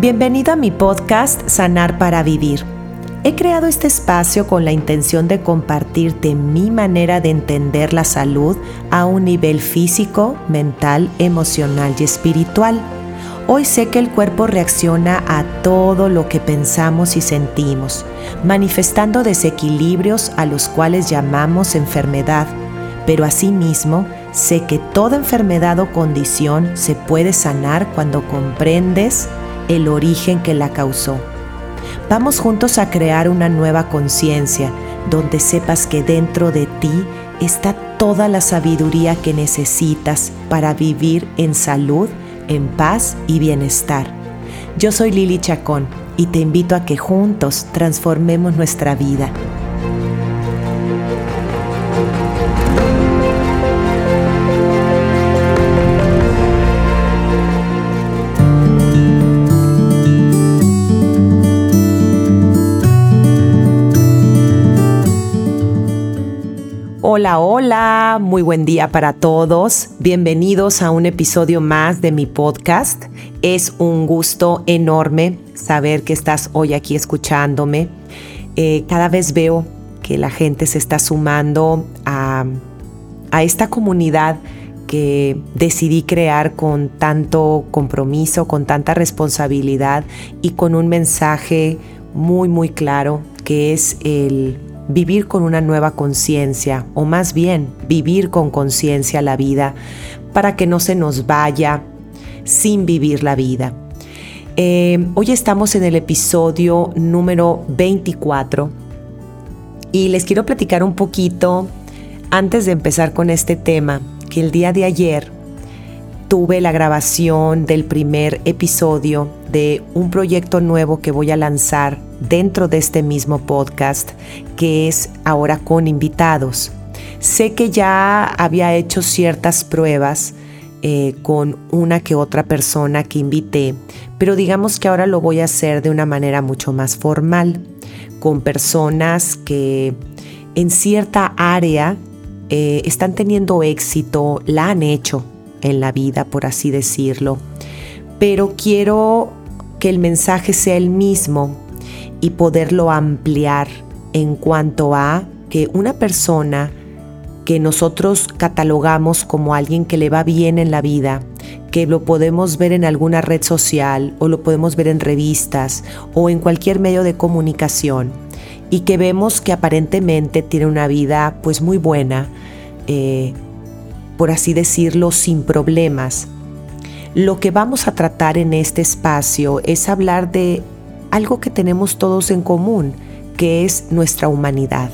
Bienvenido a mi podcast Sanar para Vivir. He creado este espacio con la intención de compartirte mi manera de entender la salud a un nivel físico, mental, emocional y espiritual. Hoy sé que el cuerpo reacciona a todo lo que pensamos y sentimos, manifestando desequilibrios a los cuales llamamos enfermedad, pero asimismo sé que toda enfermedad o condición se puede sanar cuando comprendes el origen que la causó. Vamos juntos a crear una nueva conciencia donde sepas que dentro de ti está toda la sabiduría que necesitas para vivir en salud, en paz y bienestar. Yo soy Lili Chacón y te invito a que juntos transformemos nuestra vida. Hola, hola, muy buen día para todos. Bienvenidos a un episodio más de mi podcast. Es un gusto enorme saber que estás hoy aquí escuchándome. Eh, cada vez veo que la gente se está sumando a, a esta comunidad que decidí crear con tanto compromiso, con tanta responsabilidad y con un mensaje muy, muy claro que es el vivir con una nueva conciencia, o más bien vivir con conciencia la vida, para que no se nos vaya sin vivir la vida. Eh, hoy estamos en el episodio número 24 y les quiero platicar un poquito antes de empezar con este tema, que el día de ayer tuve la grabación del primer episodio de un proyecto nuevo que voy a lanzar dentro de este mismo podcast, que es ahora con invitados. Sé que ya había hecho ciertas pruebas eh, con una que otra persona que invité, pero digamos que ahora lo voy a hacer de una manera mucho más formal, con personas que en cierta área eh, están teniendo éxito, la han hecho en la vida, por así decirlo, pero quiero que el mensaje sea el mismo y poderlo ampliar en cuanto a que una persona que nosotros catalogamos como alguien que le va bien en la vida, que lo podemos ver en alguna red social o lo podemos ver en revistas o en cualquier medio de comunicación y que vemos que aparentemente tiene una vida pues muy buena, eh, por así decirlo, sin problemas. Lo que vamos a tratar en este espacio es hablar de algo que tenemos todos en común, que es nuestra humanidad.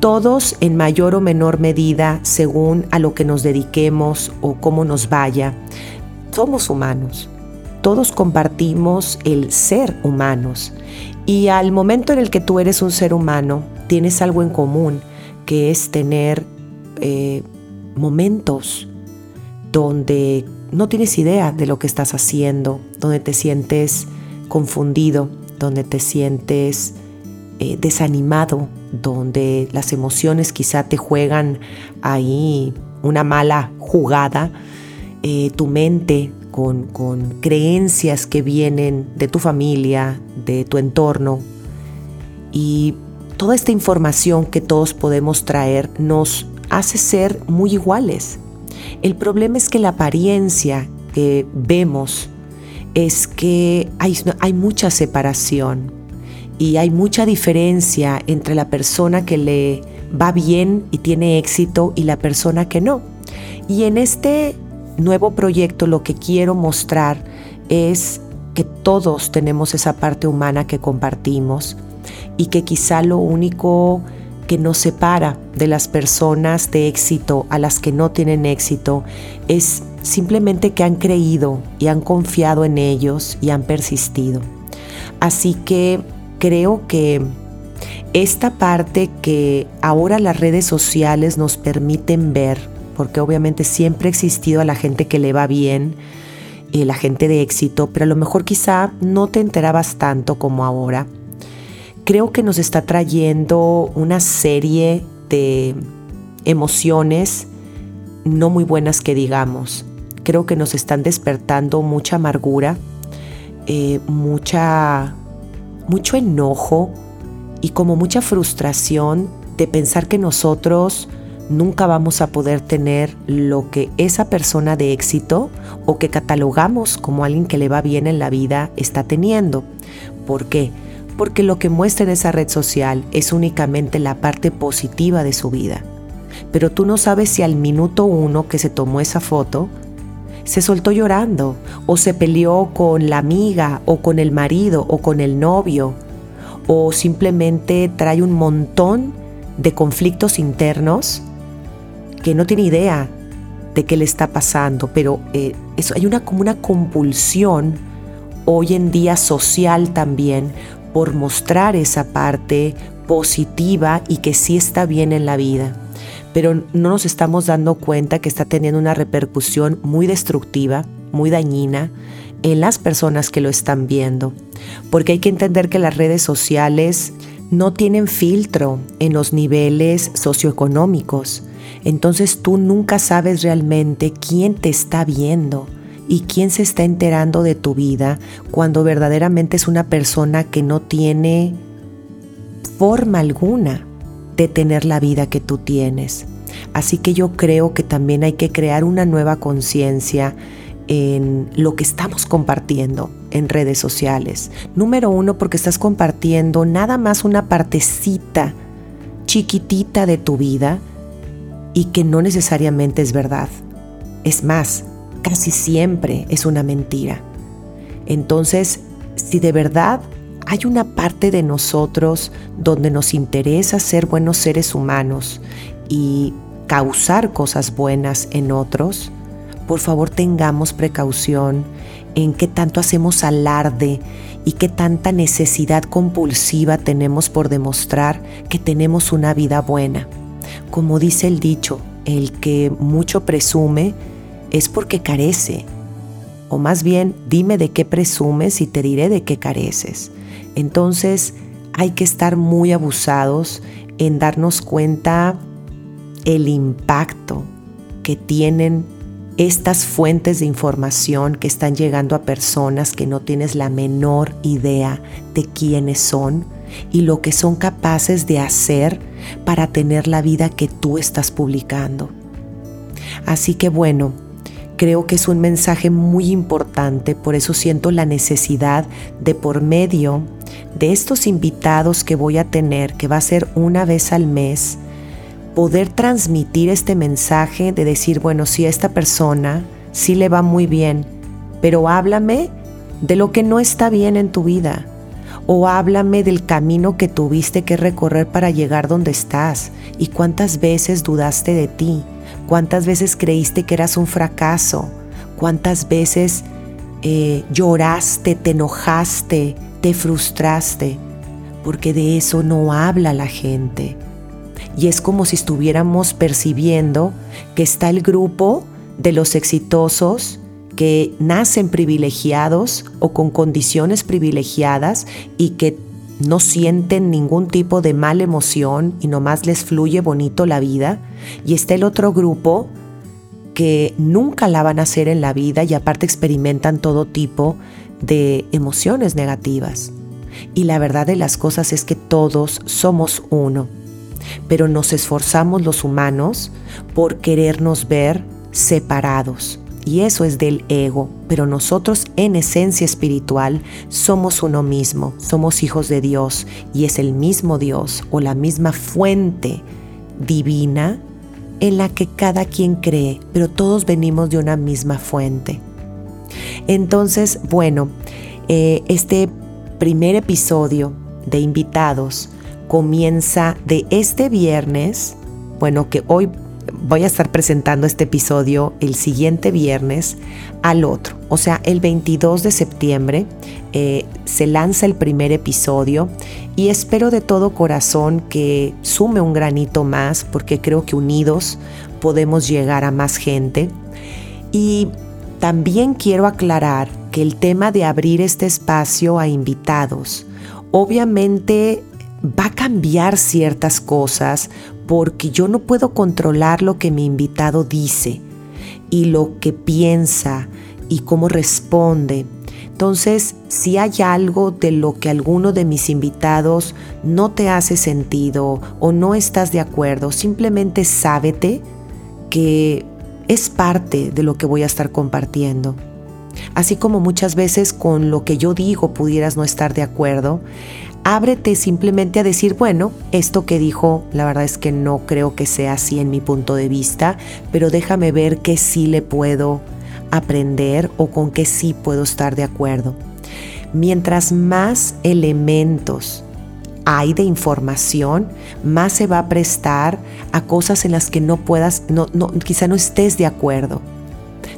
Todos en mayor o menor medida, según a lo que nos dediquemos o cómo nos vaya, somos humanos. Todos compartimos el ser humanos. Y al momento en el que tú eres un ser humano, tienes algo en común, que es tener eh, momentos donde no tienes idea de lo que estás haciendo, donde te sientes confundido, donde te sientes eh, desanimado, donde las emociones quizá te juegan ahí una mala jugada, eh, tu mente con, con creencias que vienen de tu familia, de tu entorno y toda esta información que todos podemos traer nos hace ser muy iguales. El problema es que la apariencia que vemos es que hay, mucha separación y hay mucha diferencia entre la persona que le va bien y tiene éxito y la persona que no. Y en este nuevo proyecto lo que quiero mostrar es que todos tenemos esa parte humana que compartimos y que quizá lo único que nos separa de las personas de éxito a las que no tienen éxito es simplemente que han creído y han confiado en ellos y han persistido. Así que creo que esta parte que ahora las redes sociales nos permiten ver, porque obviamente siempre ha existido a la gente que le va bien, y la gente de éxito, pero a lo mejor quizá no te enterabas tanto como ahora. Creo que nos está trayendo una serie de emociones no muy buenas que digamos creo que nos están despertando mucha amargura, eh, mucha, mucho enojo y como mucha frustración de pensar que nosotros nunca vamos a poder tener lo que esa persona de éxito o que catalogamos como alguien que le va bien en la vida está teniendo. ¿Por qué? Porque lo que muestra en esa red social es únicamente la parte positiva de su vida. Pero tú no sabes si al minuto uno que se tomó esa foto, se soltó llorando o se peleó con la amiga o con el marido o con el novio o simplemente trae un montón de conflictos internos que no tiene idea de qué le está pasando, pero eh, eso, hay una como una compulsión hoy en día social también por mostrar esa parte positiva y que sí está bien en la vida. Pero no nos estamos dando cuenta que está teniendo una repercusión muy destructiva, muy dañina en las personas que lo están viendo. Porque hay que entender que las redes sociales no tienen filtro en los niveles socioeconómicos. Entonces tú nunca sabes realmente quién te está viendo y quién se está enterando de tu vida cuando verdaderamente es una persona que no tiene forma alguna de tener la vida que tú tienes. Así que yo creo que también hay que crear una nueva conciencia en lo que estamos compartiendo en redes sociales. Número uno, porque estás compartiendo nada más una partecita chiquitita de tu vida y que no necesariamente es verdad. Es más, casi siempre es una mentira. Entonces, si de verdad hay una parte de nosotros donde nos interesa ser buenos seres humanos y causar cosas buenas en otros, por favor tengamos precaución en qué tanto hacemos alarde y qué tanta necesidad compulsiva tenemos por demostrar que tenemos una vida buena. Como dice el dicho, el que mucho presume es porque carece. O más bien, dime de qué presumes y te diré de qué careces. Entonces, hay que estar muy abusados en darnos cuenta el impacto que tienen estas fuentes de información que están llegando a personas que no tienes la menor idea de quiénes son y lo que son capaces de hacer para tener la vida que tú estás publicando. Así que bueno, creo que es un mensaje muy importante, por eso siento la necesidad de por medio de estos invitados que voy a tener, que va a ser una vez al mes, poder transmitir este mensaje de decir, bueno, si a esta persona sí le va muy bien, pero háblame de lo que no está bien en tu vida. O háblame del camino que tuviste que recorrer para llegar donde estás y cuántas veces dudaste de ti, cuántas veces creíste que eras un fracaso, cuántas veces eh, lloraste, te enojaste, te frustraste, porque de eso no habla la gente y es como si estuviéramos percibiendo que está el grupo de los exitosos que nacen privilegiados o con condiciones privilegiadas y que no sienten ningún tipo de mala emoción y nomás les fluye bonito la vida. Y está el otro grupo que nunca la van a hacer en la vida y aparte experimentan todo tipo de emociones negativas. Y la verdad de las cosas es que todos somos uno pero nos esforzamos los humanos por querernos ver separados. Y eso es del ego, pero nosotros en esencia espiritual somos uno mismo, somos hijos de Dios y es el mismo Dios o la misma fuente divina en la que cada quien cree, pero todos venimos de una misma fuente. Entonces, bueno, eh, este primer episodio de invitados comienza de este viernes, bueno, que hoy voy a estar presentando este episodio el siguiente viernes al otro. O sea, el 22 de septiembre eh, se lanza el primer episodio y espero de todo corazón que sume un granito más porque creo que unidos podemos llegar a más gente. Y también quiero aclarar que el tema de abrir este espacio a invitados, obviamente va a cambiar ciertas cosas porque yo no puedo controlar lo que mi invitado dice y lo que piensa y cómo responde. Entonces, si hay algo de lo que alguno de mis invitados no te hace sentido o no estás de acuerdo, simplemente sábete que es parte de lo que voy a estar compartiendo. Así como muchas veces con lo que yo digo pudieras no estar de acuerdo, ábrete simplemente a decir, bueno, esto que dijo, la verdad es que no creo que sea así en mi punto de vista, pero déjame ver qué sí le puedo aprender o con qué sí puedo estar de acuerdo. Mientras más elementos hay de información, más se va a prestar a cosas en las que no puedas, no, no, quizá no estés de acuerdo.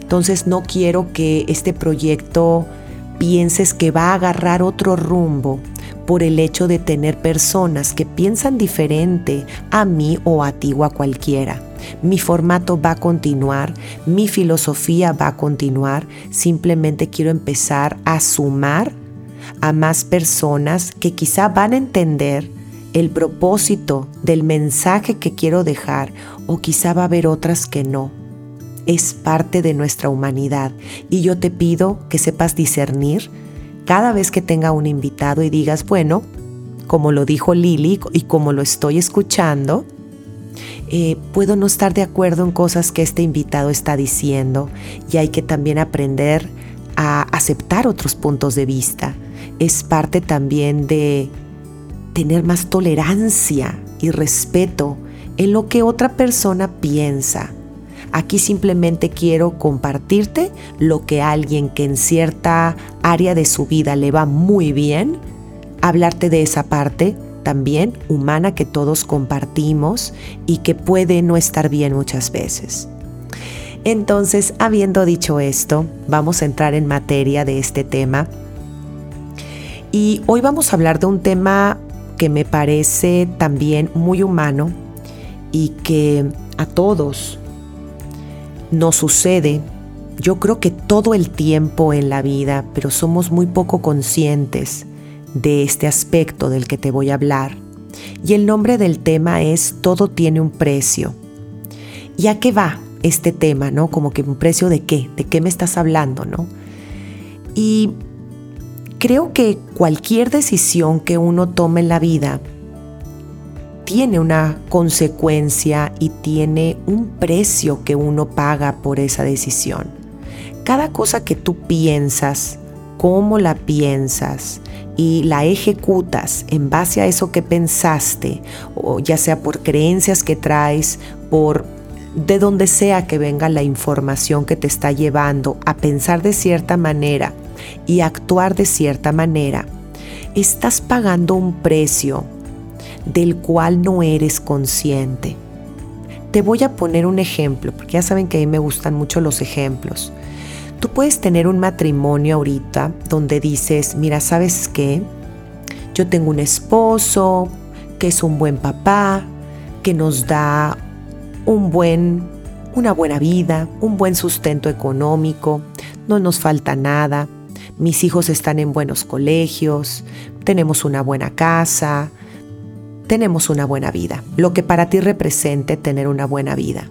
Entonces no quiero que este proyecto pienses que va a agarrar otro rumbo por el hecho de tener personas que piensan diferente a mí o a ti o a cualquiera. Mi formato va a continuar, mi filosofía va a continuar, simplemente quiero empezar a sumar a más personas que quizá van a entender el propósito del mensaje que quiero dejar o quizá va a haber otras que no. Es parte de nuestra humanidad y yo te pido que sepas discernir cada vez que tenga un invitado y digas, bueno, como lo dijo Lili y como lo estoy escuchando, eh, puedo no estar de acuerdo en cosas que este invitado está diciendo y hay que también aprender a aceptar otros puntos de vista. Es parte también de tener más tolerancia y respeto en lo que otra persona piensa. Aquí simplemente quiero compartirte lo que alguien que en cierta área de su vida le va muy bien, hablarte de esa parte también humana que todos compartimos y que puede no estar bien muchas veces. Entonces, habiendo dicho esto, vamos a entrar en materia de este tema. Y hoy vamos a hablar de un tema que me parece también muy humano y que a todos nos sucede, yo creo que todo el tiempo en la vida, pero somos muy poco conscientes de este aspecto del que te voy a hablar. Y el nombre del tema es Todo tiene un precio. ¿Y a qué va este tema, no? Como que un precio de qué, de qué me estás hablando, ¿no? Y creo que cualquier decisión que uno tome en la vida tiene una consecuencia y tiene un precio que uno paga por esa decisión. Cada cosa que tú piensas, cómo la piensas, y la ejecutas en base a eso que pensaste, o ya sea por creencias que traes, por de donde sea que venga la información que te está llevando a pensar de cierta manera y actuar de cierta manera, estás pagando un precio del cual no eres consciente. Te voy a poner un ejemplo, porque ya saben que a mí me gustan mucho los ejemplos. Tú puedes tener un matrimonio ahorita donde dices, mira, ¿sabes qué? Yo tengo un esposo que es un buen papá, que nos da un buen, una buena vida, un buen sustento económico, no nos falta nada, mis hijos están en buenos colegios, tenemos una buena casa, tenemos una buena vida, lo que para ti represente tener una buena vida.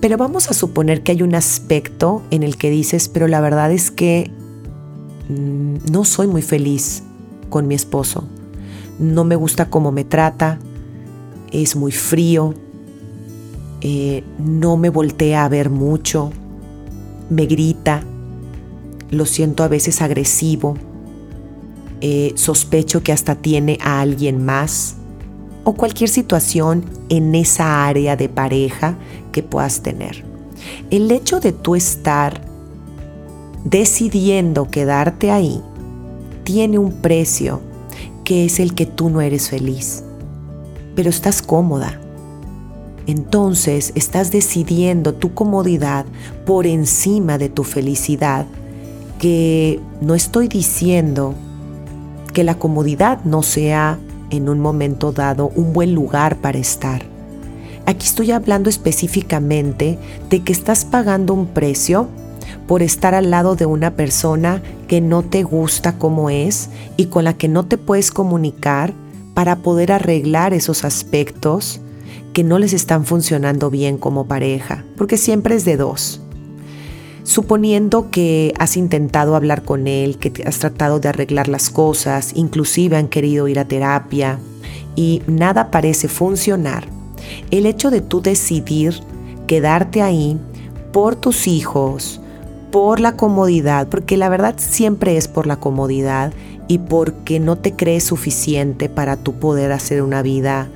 Pero vamos a suponer que hay un aspecto en el que dices, pero la verdad es que mm, no soy muy feliz con mi esposo. No me gusta cómo me trata, es muy frío, eh, no me voltea a ver mucho, me grita, lo siento a veces agresivo, eh, sospecho que hasta tiene a alguien más o cualquier situación en esa área de pareja que puedas tener. El hecho de tú estar decidiendo quedarte ahí tiene un precio que es el que tú no eres feliz, pero estás cómoda. Entonces estás decidiendo tu comodidad por encima de tu felicidad, que no estoy diciendo que la comodidad no sea en un momento dado un buen lugar para estar. Aquí estoy hablando específicamente de que estás pagando un precio por estar al lado de una persona que no te gusta como es y con la que no te puedes comunicar para poder arreglar esos aspectos que no les están funcionando bien como pareja, porque siempre es de dos. Suponiendo que has intentado hablar con él, que has tratado de arreglar las cosas, inclusive han querido ir a terapia y nada parece funcionar, el hecho de tú decidir quedarte ahí por tus hijos, por la comodidad, porque la verdad siempre es por la comodidad y porque no te crees suficiente para tú poder hacer una vida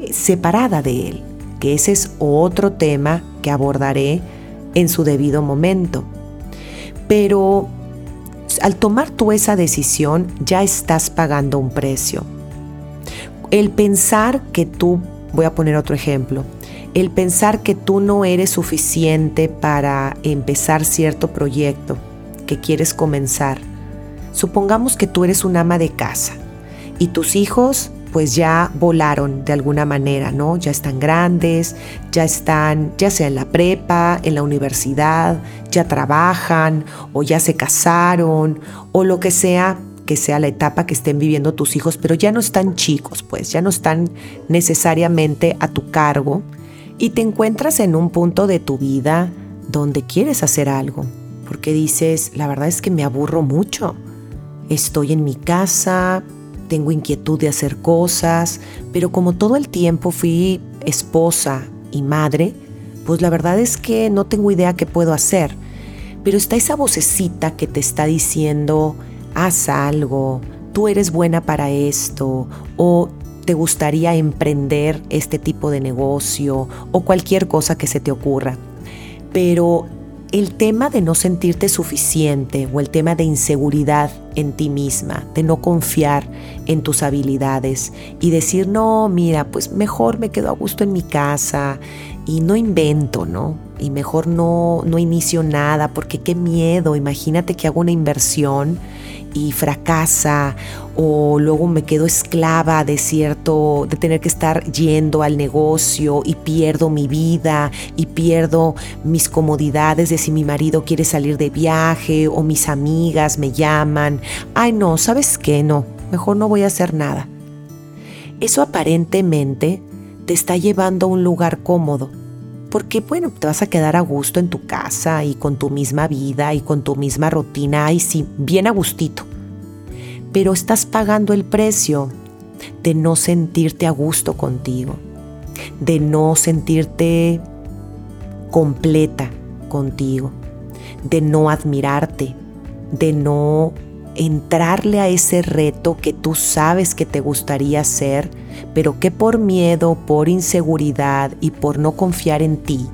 eh, separada de él, que ese es otro tema que abordaré en su debido momento. Pero al tomar tú esa decisión ya estás pagando un precio. El pensar que tú, voy a poner otro ejemplo, el pensar que tú no eres suficiente para empezar cierto proyecto que quieres comenzar. Supongamos que tú eres un ama de casa y tus hijos pues ya volaron de alguna manera, ¿no? Ya están grandes, ya están ya sea en la prepa, en la universidad, ya trabajan o ya se casaron o lo que sea que sea la etapa que estén viviendo tus hijos, pero ya no están chicos, pues ya no están necesariamente a tu cargo y te encuentras en un punto de tu vida donde quieres hacer algo, porque dices, la verdad es que me aburro mucho. Estoy en mi casa, tengo inquietud de hacer cosas, pero como todo el tiempo fui esposa y madre, pues la verdad es que no tengo idea qué puedo hacer. Pero está esa vocecita que te está diciendo, haz algo, tú eres buena para esto, o te gustaría emprender este tipo de negocio o cualquier cosa que se te ocurra. Pero el tema de no sentirte suficiente o el tema de inseguridad en ti misma, de no confiar en tus habilidades y decir, no, mira, pues mejor me quedo a gusto en mi casa y no invento, ¿no? Y mejor no, no inicio nada porque qué miedo, imagínate que hago una inversión y fracasa o luego me quedo esclava de cierto, de tener que estar yendo al negocio y pierdo mi vida y pierdo mis comodidades de si mi marido quiere salir de viaje o mis amigas me llaman. Ay no, ¿sabes qué? No, mejor no voy a hacer nada. Eso aparentemente te está llevando a un lugar cómodo porque bueno, te vas a quedar a gusto en tu casa y con tu misma vida y con tu misma rutina, y sí, bien a gustito. Pero estás pagando el precio de no sentirte a gusto contigo, de no sentirte completa contigo, de no admirarte, de no entrarle a ese reto que tú sabes que te gustaría hacer, pero que por miedo, por inseguridad y por no confiar en ti,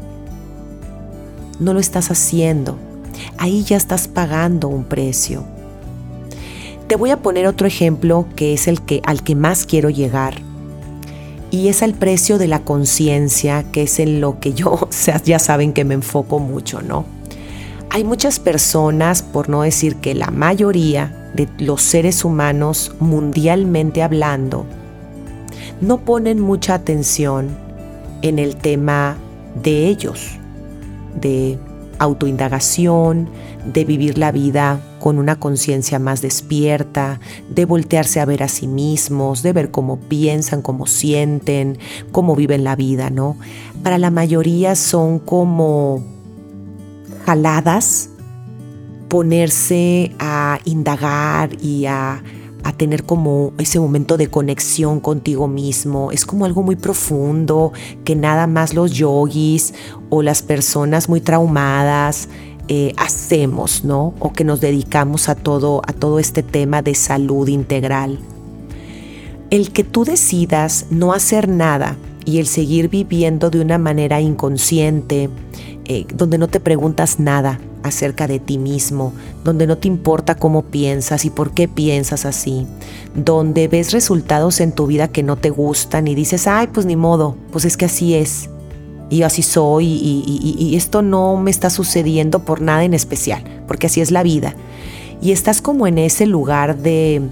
no lo estás haciendo. Ahí ya estás pagando un precio. Te voy a poner otro ejemplo que es el que al que más quiero llegar. Y es el precio de la conciencia, que es en lo que yo, o sea, ya saben que me enfoco mucho, ¿no? Hay muchas personas, por no decir que la mayoría de los seres humanos mundialmente hablando, no ponen mucha atención en el tema de ellos, de autoindagación, de vivir la vida con una conciencia más despierta, de voltearse a ver a sí mismos, de ver cómo piensan, cómo sienten, cómo viven la vida, ¿no? Para la mayoría son como jaladas ponerse a indagar y a, tener como ese momento de conexión contigo mismo. Es como algo muy profundo que nada más los yogis o las personas muy traumadas eh, hacemos, ¿no? O que nos dedicamos a todo, a todo este tema de salud integral. El que tú decidas no hacer nada y el seguir viviendo de una manera inconsciente, eh, donde no te preguntas nada acerca de ti mismo, donde no te importa cómo piensas y por qué piensas así, donde ves resultados en tu vida que no te gustan y dices, ay, pues ni modo, pues es que así es, y así soy, y, esto no me está sucediendo por nada en especial, porque así es la vida. Y estás como en ese lugar de,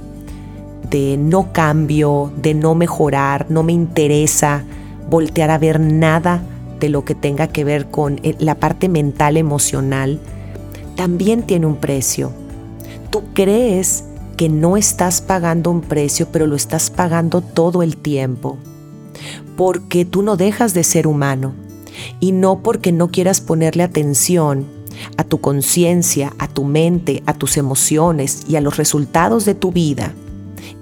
de no cambio, de no mejorar, no me interesa voltear a ver nada de lo que tenga que ver con eh, la parte mental, emocional, también tiene un precio. Tú crees que no estás pagando un precio, pero lo estás pagando todo el tiempo. Porque tú no dejas de ser humano. Y no porque no quieras ponerle atención a tu conciencia, a tu mente, a tus emociones y a los resultados de tu vida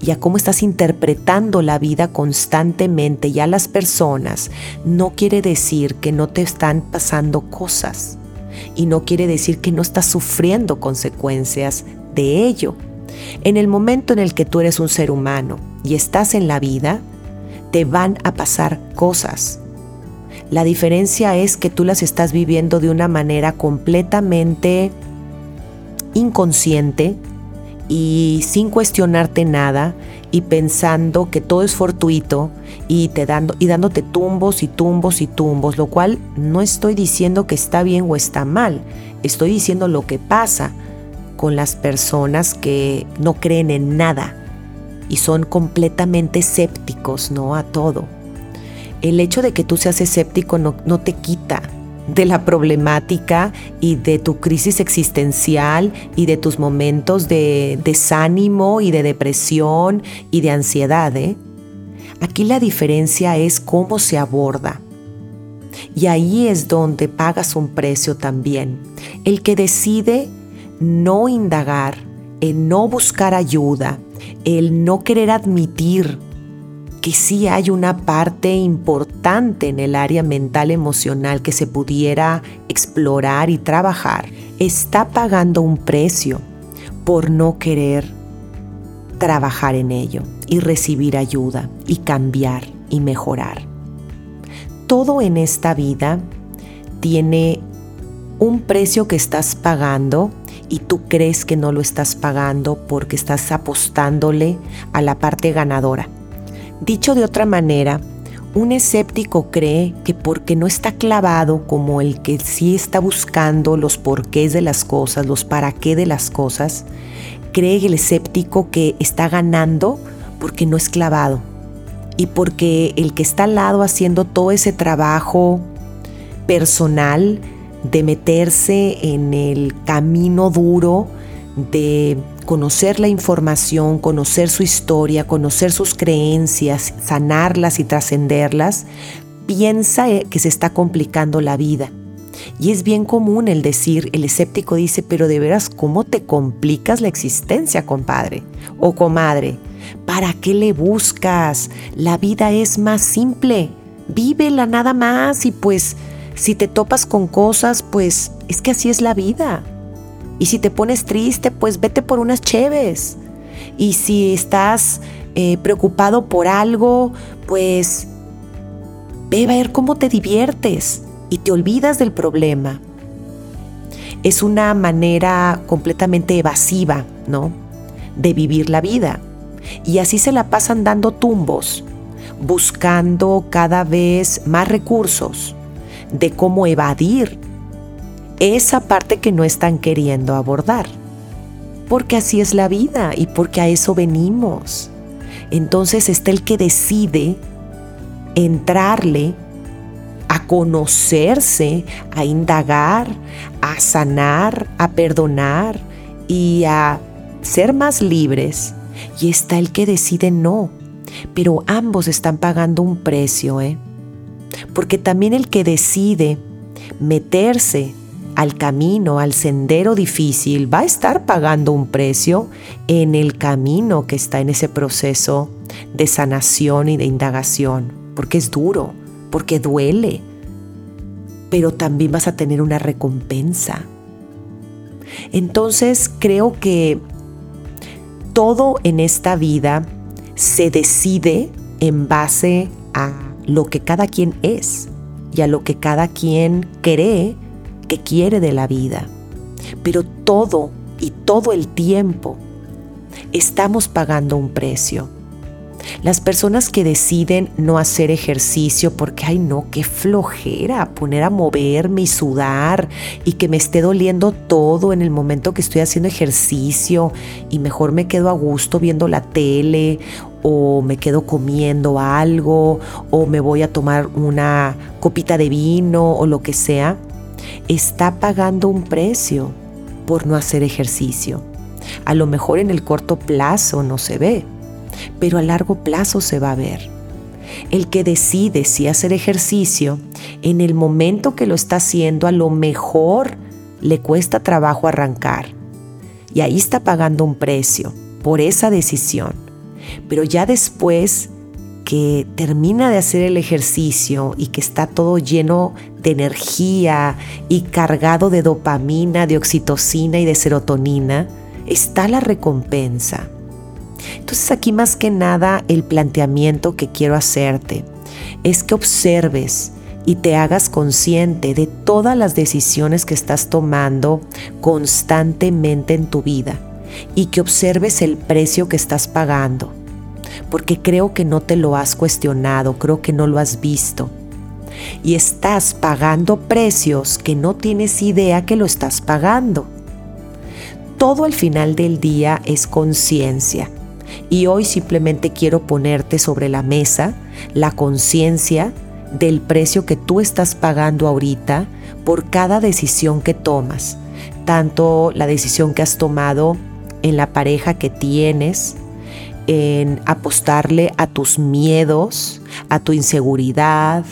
y a cómo estás interpretando la vida constantemente y a las personas, no quiere decir que no te están pasando cosas y no quiere decir que no estás sufriendo consecuencias de ello. En el momento en el que tú eres un ser humano y estás en la vida, te van a pasar cosas. La diferencia es que tú las estás viviendo de una manera completamente inconsciente y sin cuestionarte nada y pensando que todo es fortuito y te dando y dándote tumbos y tumbos y tumbos, lo cual no estoy diciendo que está bien o está mal, estoy diciendo lo que pasa con las personas que no creen en nada y son completamente escépticos, ¿no? A todo. El hecho de que tú seas escéptico no, no te quita de la problemática y de tu crisis existencial y de tus momentos de desánimo y de depresión y de ansiedad. ¿eh? Aquí la diferencia es cómo se aborda. Y ahí es donde pagas un precio también. El que decide no indagar, el no buscar ayuda, el no querer admitir que sí hay una parte importante en el área mental emocional que se pudiera explorar y trabajar, está pagando un precio por no querer trabajar en ello y recibir ayuda y cambiar y mejorar. Todo en esta vida tiene un precio que estás pagando y tú crees que no lo estás pagando porque estás apostándole a la parte ganadora Dicho de otra manera, un escéptico cree que porque no está clavado como el que sí está buscando los porqués de las cosas, los para qué de las cosas, cree el escéptico que está ganando porque no es clavado. Y porque el que está al lado haciendo todo ese trabajo personal de meterse en el camino duro de conocer la información, conocer su historia, conocer sus creencias, sanarlas y trascenderlas, piensa eh, que se está complicando la vida. Y es bien común el decir, el escéptico dice, pero de veras, ¿cómo te complicas la existencia, compadre o comadre? ¿Para qué le buscas? La vida es más simple. Vívela nada más y pues si te topas con cosas, pues es que así es la vida. Y si te pones triste, pues vete por unas cheves. Y si estás eh, preocupado por algo, pues ve a ver cómo te diviertes y te olvidas del problema. Es una manera completamente evasiva, ¿no? De vivir la vida. Y así se la pasan dando tumbos, buscando cada vez más recursos de cómo evadir esa parte que no están queriendo abordar. Porque así es la vida y porque a eso venimos. Entonces está el que decide entrarle a conocerse, a indagar, a sanar, a perdonar y a ser más libres. Y está el que decide no. Pero ambos están pagando un precio, ¿eh? Porque también el que decide meterse al camino, al sendero difícil, va a estar pagando un precio en el camino que está en ese proceso de sanación y de indagación, porque es duro, porque duele, pero también vas a tener una recompensa. Entonces creo que todo en esta vida se decide en base a lo que cada quien es y a lo que cada quien cree quiere de la vida. Pero todo y todo el tiempo estamos pagando un precio. Las personas que deciden no hacer ejercicio porque, ay no, qué flojera poner a moverme y sudar y que me esté doliendo todo en el momento que estoy haciendo ejercicio y mejor me quedo a gusto viendo la tele o me quedo comiendo algo o me voy a tomar una copita de vino o lo que sea está pagando un precio por no hacer ejercicio. A lo mejor en el corto plazo no se ve, pero a largo plazo se va a ver. El que decide si hacer ejercicio, en el momento que lo está haciendo, a lo mejor le cuesta trabajo arrancar. Y ahí está pagando un precio por esa decisión. Pero ya después que termina de hacer el ejercicio y que está todo lleno de energía y cargado de dopamina, de oxitocina y de serotonina, está la recompensa. Entonces aquí más que nada el planteamiento que quiero hacerte es que observes y te hagas consciente de todas las decisiones que estás tomando constantemente en tu vida y que observes el precio que estás pagando, porque creo que no te lo has cuestionado, creo que no lo has visto. Y estás pagando precios que no tienes idea que lo estás pagando. Todo al final del día es conciencia. Y hoy simplemente quiero ponerte sobre la mesa la conciencia del precio que tú estás pagando ahorita por cada decisión que tomas, tanto la decisión que has tomado en la pareja que tienes, en apostarle a tus miedos, a tu inseguridad,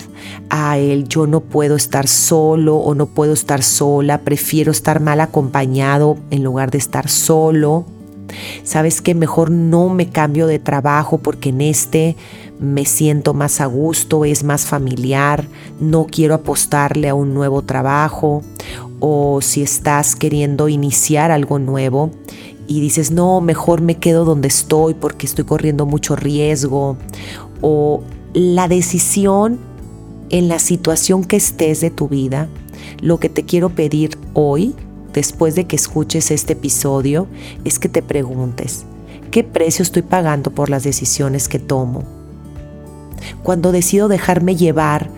a el yo no puedo estar solo o no puedo estar sola, prefiero estar mal acompañado en lugar de estar solo. Sabes que mejor no me cambio de trabajo porque en este me siento más a gusto, es más familiar, no quiero apostarle a un nuevo trabajo o si estás queriendo iniciar algo nuevo y dices, no, mejor me quedo donde estoy porque estoy corriendo mucho riesgo o la decisión en la situación que estés de tu vida, lo que te quiero pedir hoy, después de que escuches este episodio, es que te preguntes, ¿qué precio estoy pagando por las decisiones que tomo? cuando decido dejarme llevar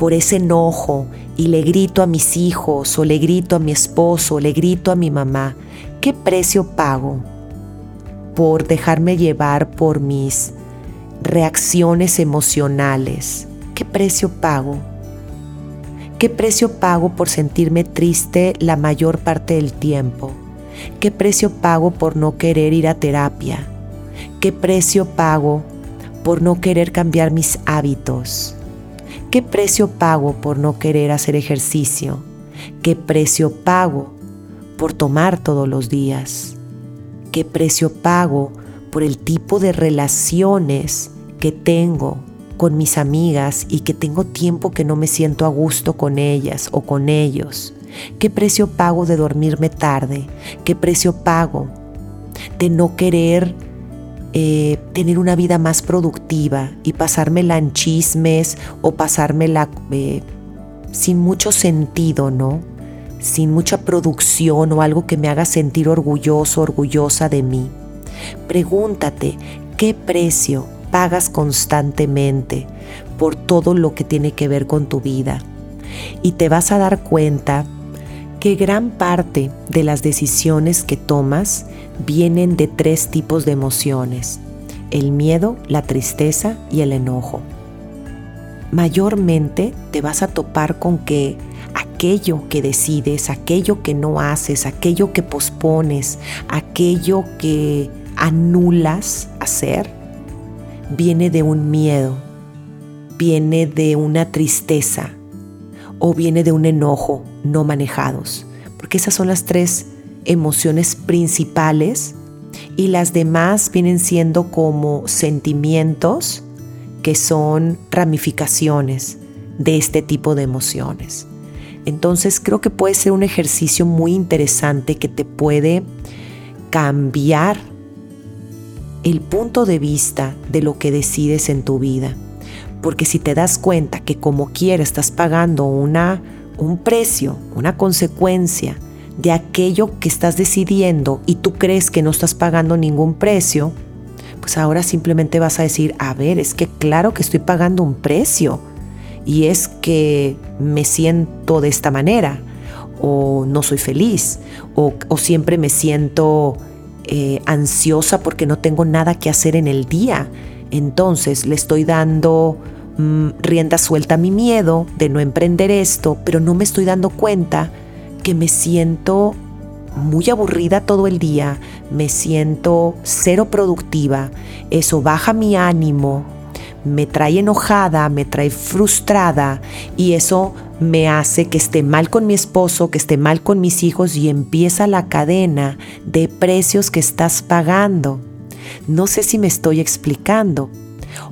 por ese enojo y le grito a mis hijos o le grito a mi esposo o le grito a mi mamá, ¿qué precio pago por dejarme llevar por mis reacciones emocionales? ¿Qué precio pago? ¿Qué precio pago por sentirme triste la mayor parte del tiempo? ¿Qué precio pago por no querer ir a terapia? ¿Qué precio pago por no querer cambiar mis hábitos? ¿Qué precio pago por no querer hacer ejercicio? ¿Qué precio pago por tomar todos los días? ¿Qué precio pago por el tipo de relaciones que tengo con mis amigas y que tengo tiempo que no me siento a gusto con ellas o con ellos? ¿Qué precio pago de dormirme tarde? ¿Qué precio pago de no querer eh, tener una vida más productiva y pasármela en chismes o pasármela eh, sin mucho sentido, ¿no? Sin mucha producción o algo que me haga sentir orgulloso, orgullosa de mí. Pregúntate, ¿qué precio pagas constantemente por todo lo que tiene que ver con tu vida? Y te vas a dar cuenta que gran parte de las decisiones que tomas vienen de tres tipos de emociones, el miedo, la tristeza y el enojo. Mayormente te vas a topar con que aquello que decides, aquello que no haces, aquello que pospones, aquello que anulas hacer, viene de un miedo, viene de una tristeza o viene de un enojo no manejados, porque esas son las tres emociones principales y las demás vienen siendo como sentimientos que son ramificaciones de este tipo de emociones. Entonces creo que puede ser un ejercicio muy interesante que te puede cambiar el punto de vista de lo que decides en tu vida. Porque si te das cuenta que como quiera estás pagando una un precio, una consecuencia de aquello que estás decidiendo y tú crees que no estás pagando ningún precio, pues ahora simplemente vas a decir, a ver, es que claro que estoy pagando un precio y es que me siento de esta manera o no soy feliz o, siempre me siento eh, ansiosa porque no tengo nada que hacer en el día. Entonces le estoy dando Mm, rienda suelta a mi miedo de no emprender esto, pero no me estoy dando cuenta que me siento muy aburrida todo el día, me siento cero productiva, eso baja mi ánimo, me trae enojada, me trae frustrada y eso me hace que esté mal con mi esposo, que esté mal con mis hijos y empieza la cadena de precios que estás pagando. No sé si me estoy explicando.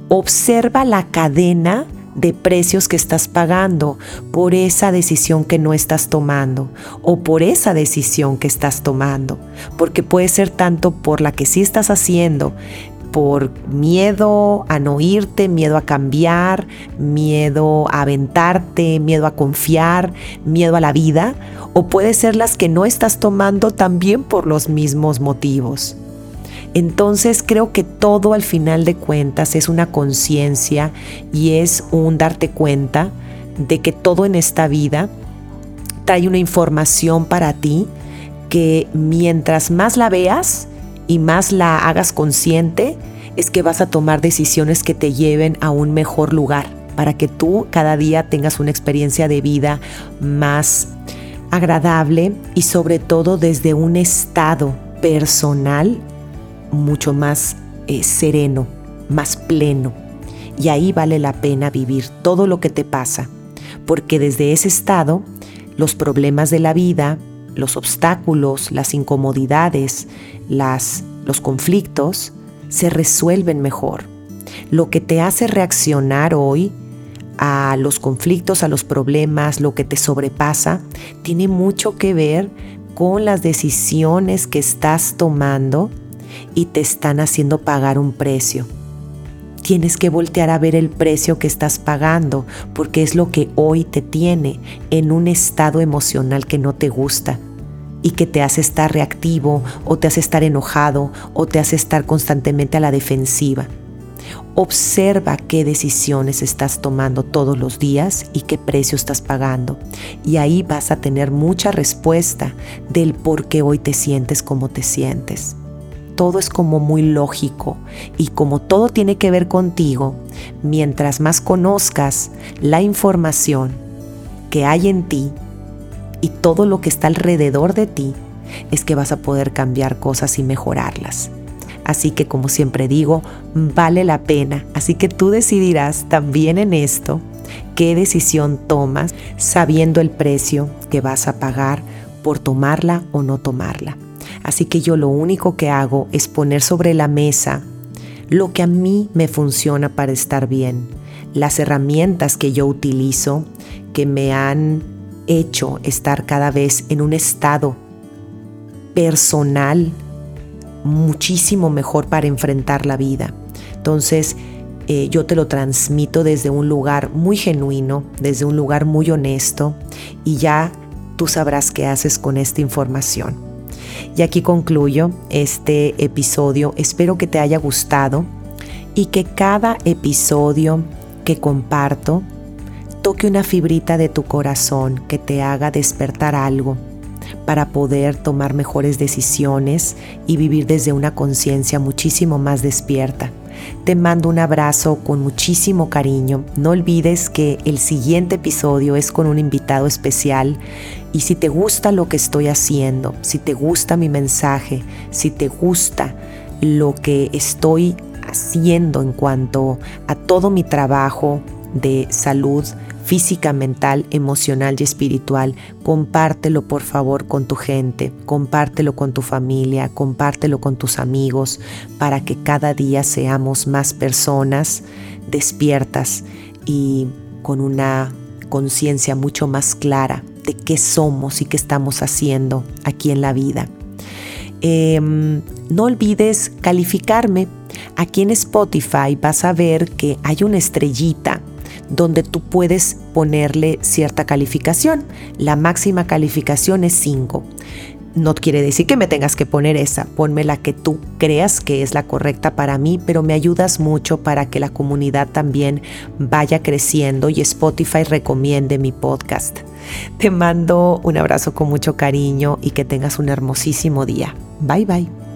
Observa la cadena de precios que estás pagando por esa decisión que no estás tomando o por esa decisión que estás tomando, porque puede ser tanto por la que sí estás haciendo, por miedo a no irte, miedo a cambiar, miedo a aventarte, miedo a confiar, miedo a la vida, o puede ser las que no estás tomando también por los mismos motivos. Entonces creo que todo al final de cuentas es una conciencia y es un darte cuenta de que todo en esta vida trae una información para ti que mientras más la veas y más la hagas consciente, es que vas a tomar decisiones que te lleven a un mejor lugar, para que tú cada día tengas una experiencia de vida más agradable y sobre todo desde un estado personal mucho más eh, sereno, más pleno. Y ahí vale la pena vivir todo lo que te pasa, porque desde ese estado los problemas de la vida, los obstáculos, las incomodidades, las, los conflictos se resuelven mejor. Lo que te hace reaccionar hoy a los conflictos, a los problemas, lo que te sobrepasa, tiene mucho que ver con las decisiones que estás tomando y te están haciendo pagar un precio. Tienes que voltear a ver el precio que estás pagando porque es lo que hoy te tiene en un estado emocional que no te gusta y que te hace estar reactivo o te hace estar enojado o te hace estar constantemente a la defensiva. Observa qué decisiones estás tomando todos los días y qué precio estás pagando. Y ahí vas a tener mucha respuesta del por qué hoy te sientes como te sientes todo es como muy lógico y como todo tiene que ver contigo, mientras más conozcas la información que hay en ti y todo lo que está alrededor de ti, es que vas a poder cambiar cosas y mejorarlas. Así que como siempre digo, vale la pena. Así que tú decidirás también en esto qué decisión tomas sabiendo el precio que vas a pagar por tomarla o no tomarla. Así que yo lo único que hago es poner sobre la mesa lo que a mí me funciona para estar bien, las herramientas que yo utilizo que me han hecho estar cada vez en un estado personal muchísimo mejor para enfrentar la vida. Entonces, eh, yo te lo transmito desde un lugar muy genuino, desde un lugar muy honesto y ya tú sabrás qué haces con esta información. Y aquí concluyo este episodio. Espero que te haya gustado y que cada episodio que comparto toque una fibrita de tu corazón que te haga despertar algo para poder tomar mejores decisiones y vivir desde una conciencia muchísimo más despierta. Te mando un abrazo con muchísimo cariño. No olvides que el siguiente episodio es con un invitado especial y si te gusta lo que estoy haciendo, si te gusta mi mensaje, si te gusta lo que estoy haciendo en cuanto a todo mi trabajo de salud, física, mental, emocional y espiritual, compártelo por favor con tu gente, compártelo con tu familia, compártelo con tus amigos, para que cada día seamos más personas despiertas y con una conciencia mucho más clara de qué somos y qué estamos haciendo aquí en la vida. Em, no olvides calificarme. Aquí en Spotify vas a ver que hay una estrellita donde tú puedes ponerle cierta calificación. La máxima calificación es 5. No quiere decir que me tengas que poner esa, ponme la que tú creas que es la correcta para mí, pero me ayudas mucho para que la comunidad también vaya creciendo y Spotify recomiende mi podcast. Te mando un abrazo con mucho cariño y que tengas un hermosísimo día. Bye bye.